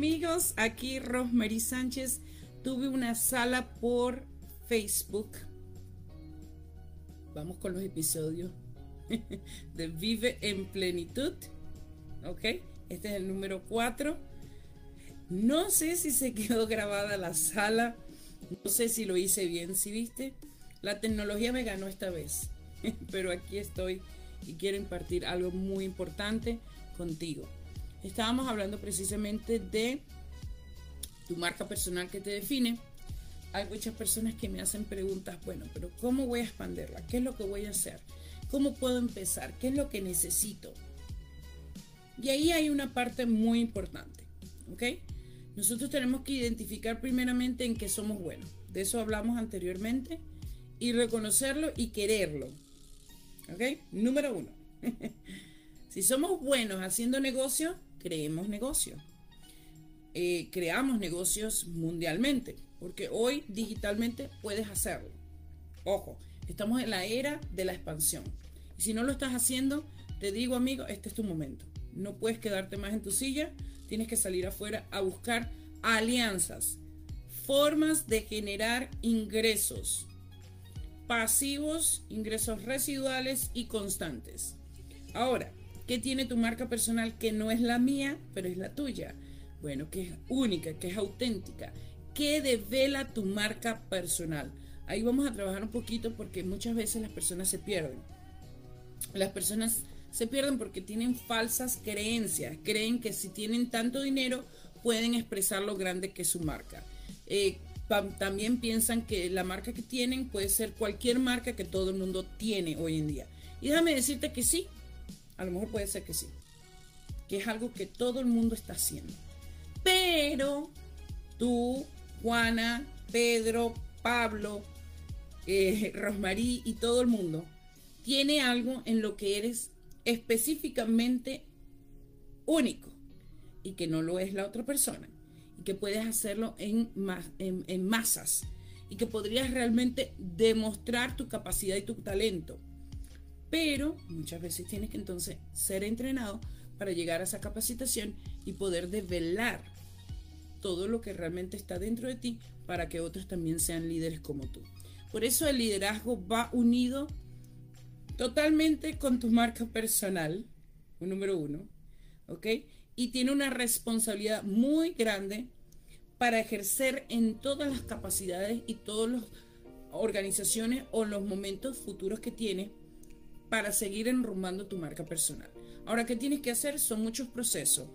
Amigos, aquí Rosemary Sánchez. Tuve una sala por Facebook. Vamos con los episodios de Vive en Plenitud. ¿Ok? Este es el número 4. No sé si se quedó grabada la sala. No sé si lo hice bien. Si viste, la tecnología me ganó esta vez. Pero aquí estoy y quiero impartir algo muy importante contigo. Estábamos hablando precisamente de tu marca personal que te define. Hay muchas personas que me hacen preguntas, bueno, pero ¿cómo voy a expandirla? ¿Qué es lo que voy a hacer? ¿Cómo puedo empezar? ¿Qué es lo que necesito? Y ahí hay una parte muy importante, ¿ok? Nosotros tenemos que identificar primeramente en qué somos buenos. De eso hablamos anteriormente. Y reconocerlo y quererlo. ¿Ok? Número uno. si somos buenos haciendo negocios, creemos negocios. Eh, creamos negocios mundialmente, porque hoy digitalmente puedes hacerlo. Ojo, estamos en la era de la expansión. Y si no lo estás haciendo, te digo amigo, este es tu momento. No puedes quedarte más en tu silla, tienes que salir afuera a buscar alianzas, formas de generar ingresos pasivos, ingresos residuales y constantes. Ahora, ¿Qué tiene tu marca personal que no es la mía, pero es la tuya? Bueno, que es única, que es auténtica. ¿Qué devela tu marca personal? Ahí vamos a trabajar un poquito porque muchas veces las personas se pierden. Las personas se pierden porque tienen falsas creencias. Creen que si tienen tanto dinero pueden expresar lo grande que es su marca. Eh, también piensan que la marca que tienen puede ser cualquier marca que todo el mundo tiene hoy en día. Y déjame decirte que sí, a lo mejor puede ser que sí. Que es algo que todo el mundo está haciendo. Pero tú, Juana, Pedro, Pablo, eh, Rosmarí y todo el mundo tiene algo en lo que eres específicamente único y que no lo es la otra persona y que puedes hacerlo en, en masas y que podrías realmente demostrar tu capacidad y tu talento pero muchas veces tienes que entonces ser entrenado para llegar a esa capacitación y poder develar todo lo que realmente está dentro de ti para que otros también sean líderes como tú. Por eso el liderazgo va unido totalmente con tu marca personal, un número uno, ¿ok? Y tiene una responsabilidad muy grande para ejercer en todas las capacidades y todas las organizaciones o los momentos futuros que tiene para seguir enrumbando tu marca personal. Ahora, ¿qué tienes que hacer? Son muchos procesos.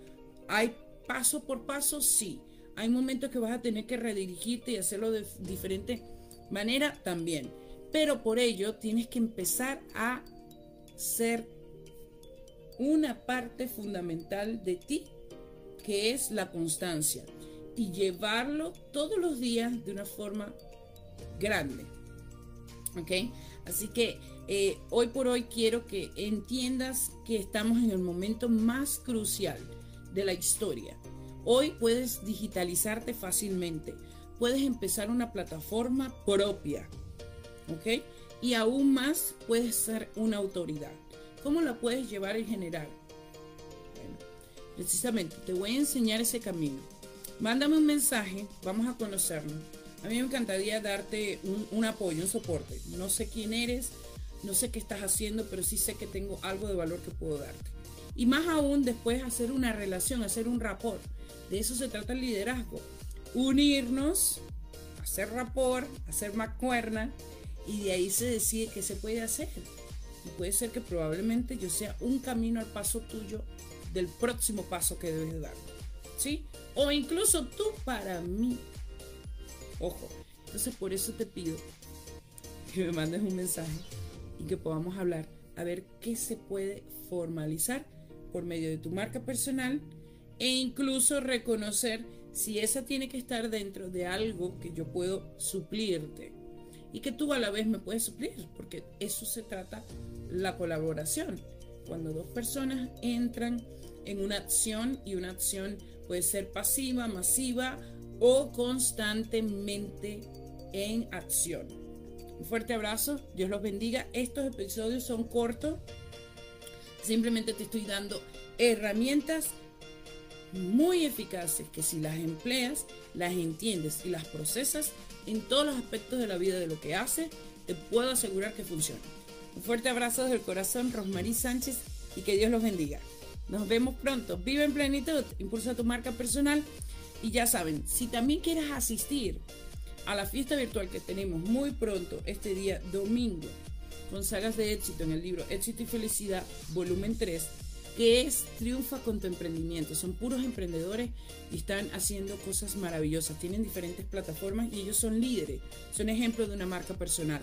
¿Hay paso por paso? Sí. ¿Hay momentos que vas a tener que redirigirte y hacerlo de diferente manera? También. Pero por ello tienes que empezar a ser una parte fundamental de ti, que es la constancia. Y llevarlo todos los días de una forma grande. ¿Ok? Así que eh, hoy por hoy quiero que entiendas que estamos en el momento más crucial de la historia. Hoy puedes digitalizarte fácilmente, puedes empezar una plataforma propia, ¿ok? y aún más puedes ser una autoridad. ¿Cómo la puedes llevar en general? Bueno, precisamente te voy a enseñar ese camino. Mándame un mensaje, vamos a conocernos. A mí me encantaría darte un, un apoyo, un soporte. No sé quién eres, no sé qué estás haciendo, pero sí sé que tengo algo de valor que puedo darte. Y más aún después hacer una relación, hacer un rapport. De eso se trata el liderazgo. Unirnos, hacer rapport, hacer macuerna y de ahí se decide qué se puede hacer. Y puede ser que probablemente yo sea un camino al paso tuyo del próximo paso que debes dar. ¿Sí? O incluso tú para mí. Ojo. Entonces por eso te pido que me mandes un mensaje que podamos hablar a ver qué se puede formalizar por medio de tu marca personal e incluso reconocer si esa tiene que estar dentro de algo que yo puedo suplirte y que tú a la vez me puedes suplir, porque eso se trata la colaboración. Cuando dos personas entran en una acción y una acción puede ser pasiva, masiva o constantemente en acción. Un fuerte abrazo, Dios los bendiga. Estos episodios son cortos, simplemente te estoy dando herramientas muy eficaces que si las empleas, las entiendes y las procesas en todos los aspectos de la vida de lo que hace, te puedo asegurar que funciona. Un fuerte abrazo desde el corazón, Rosmarie Sánchez, y que Dios los bendiga. Nos vemos pronto. Vive en plenitud, impulsa tu marca personal. Y ya saben, si también quieres asistir a la fiesta virtual que tenemos muy pronto, este día domingo, con sagas de éxito en el libro Éxito y Felicidad, volumen 3, que es Triunfa con tu emprendimiento. Son puros emprendedores y están haciendo cosas maravillosas. Tienen diferentes plataformas y ellos son líderes. Son ejemplos de una marca personal.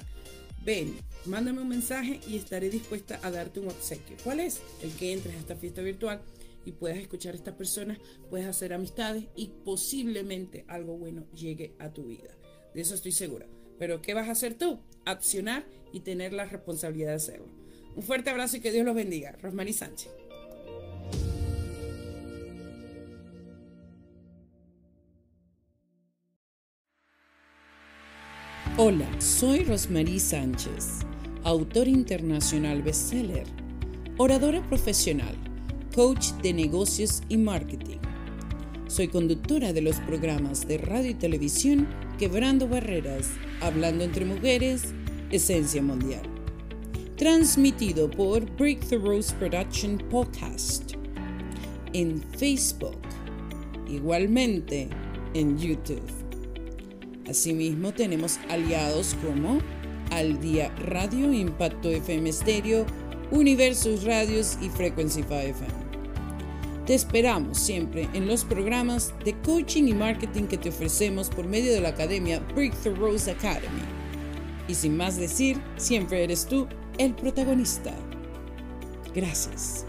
Ven, mándame un mensaje y estaré dispuesta a darte un obsequio. ¿Cuál es? El que entres a esta fiesta virtual y puedas escuchar a estas personas, puedes hacer amistades y posiblemente algo bueno llegue a tu vida. De eso estoy segura. Pero ¿qué vas a hacer tú? Accionar y tener la responsabilidad de hacerlo. Un fuerte abrazo y que Dios los bendiga. Rosmarie Sánchez. Hola, soy Rosmarie Sánchez, autor internacional bestseller, oradora profesional, coach de negocios y marketing. Soy conductora de los programas de radio y televisión Quebrando Barreras, Hablando entre Mujeres, Esencia Mundial. Transmitido por Breakthroughs Production Podcast en Facebook, igualmente en YouTube. Asimismo, tenemos aliados como Al Día Radio, Impacto FM Stereo, Universos Radios y Frequency 5 FM. Te esperamos siempre en los programas de coaching y marketing que te ofrecemos por medio de la academia Breakthrough Rose Academy. Y sin más decir, siempre eres tú el protagonista. Gracias.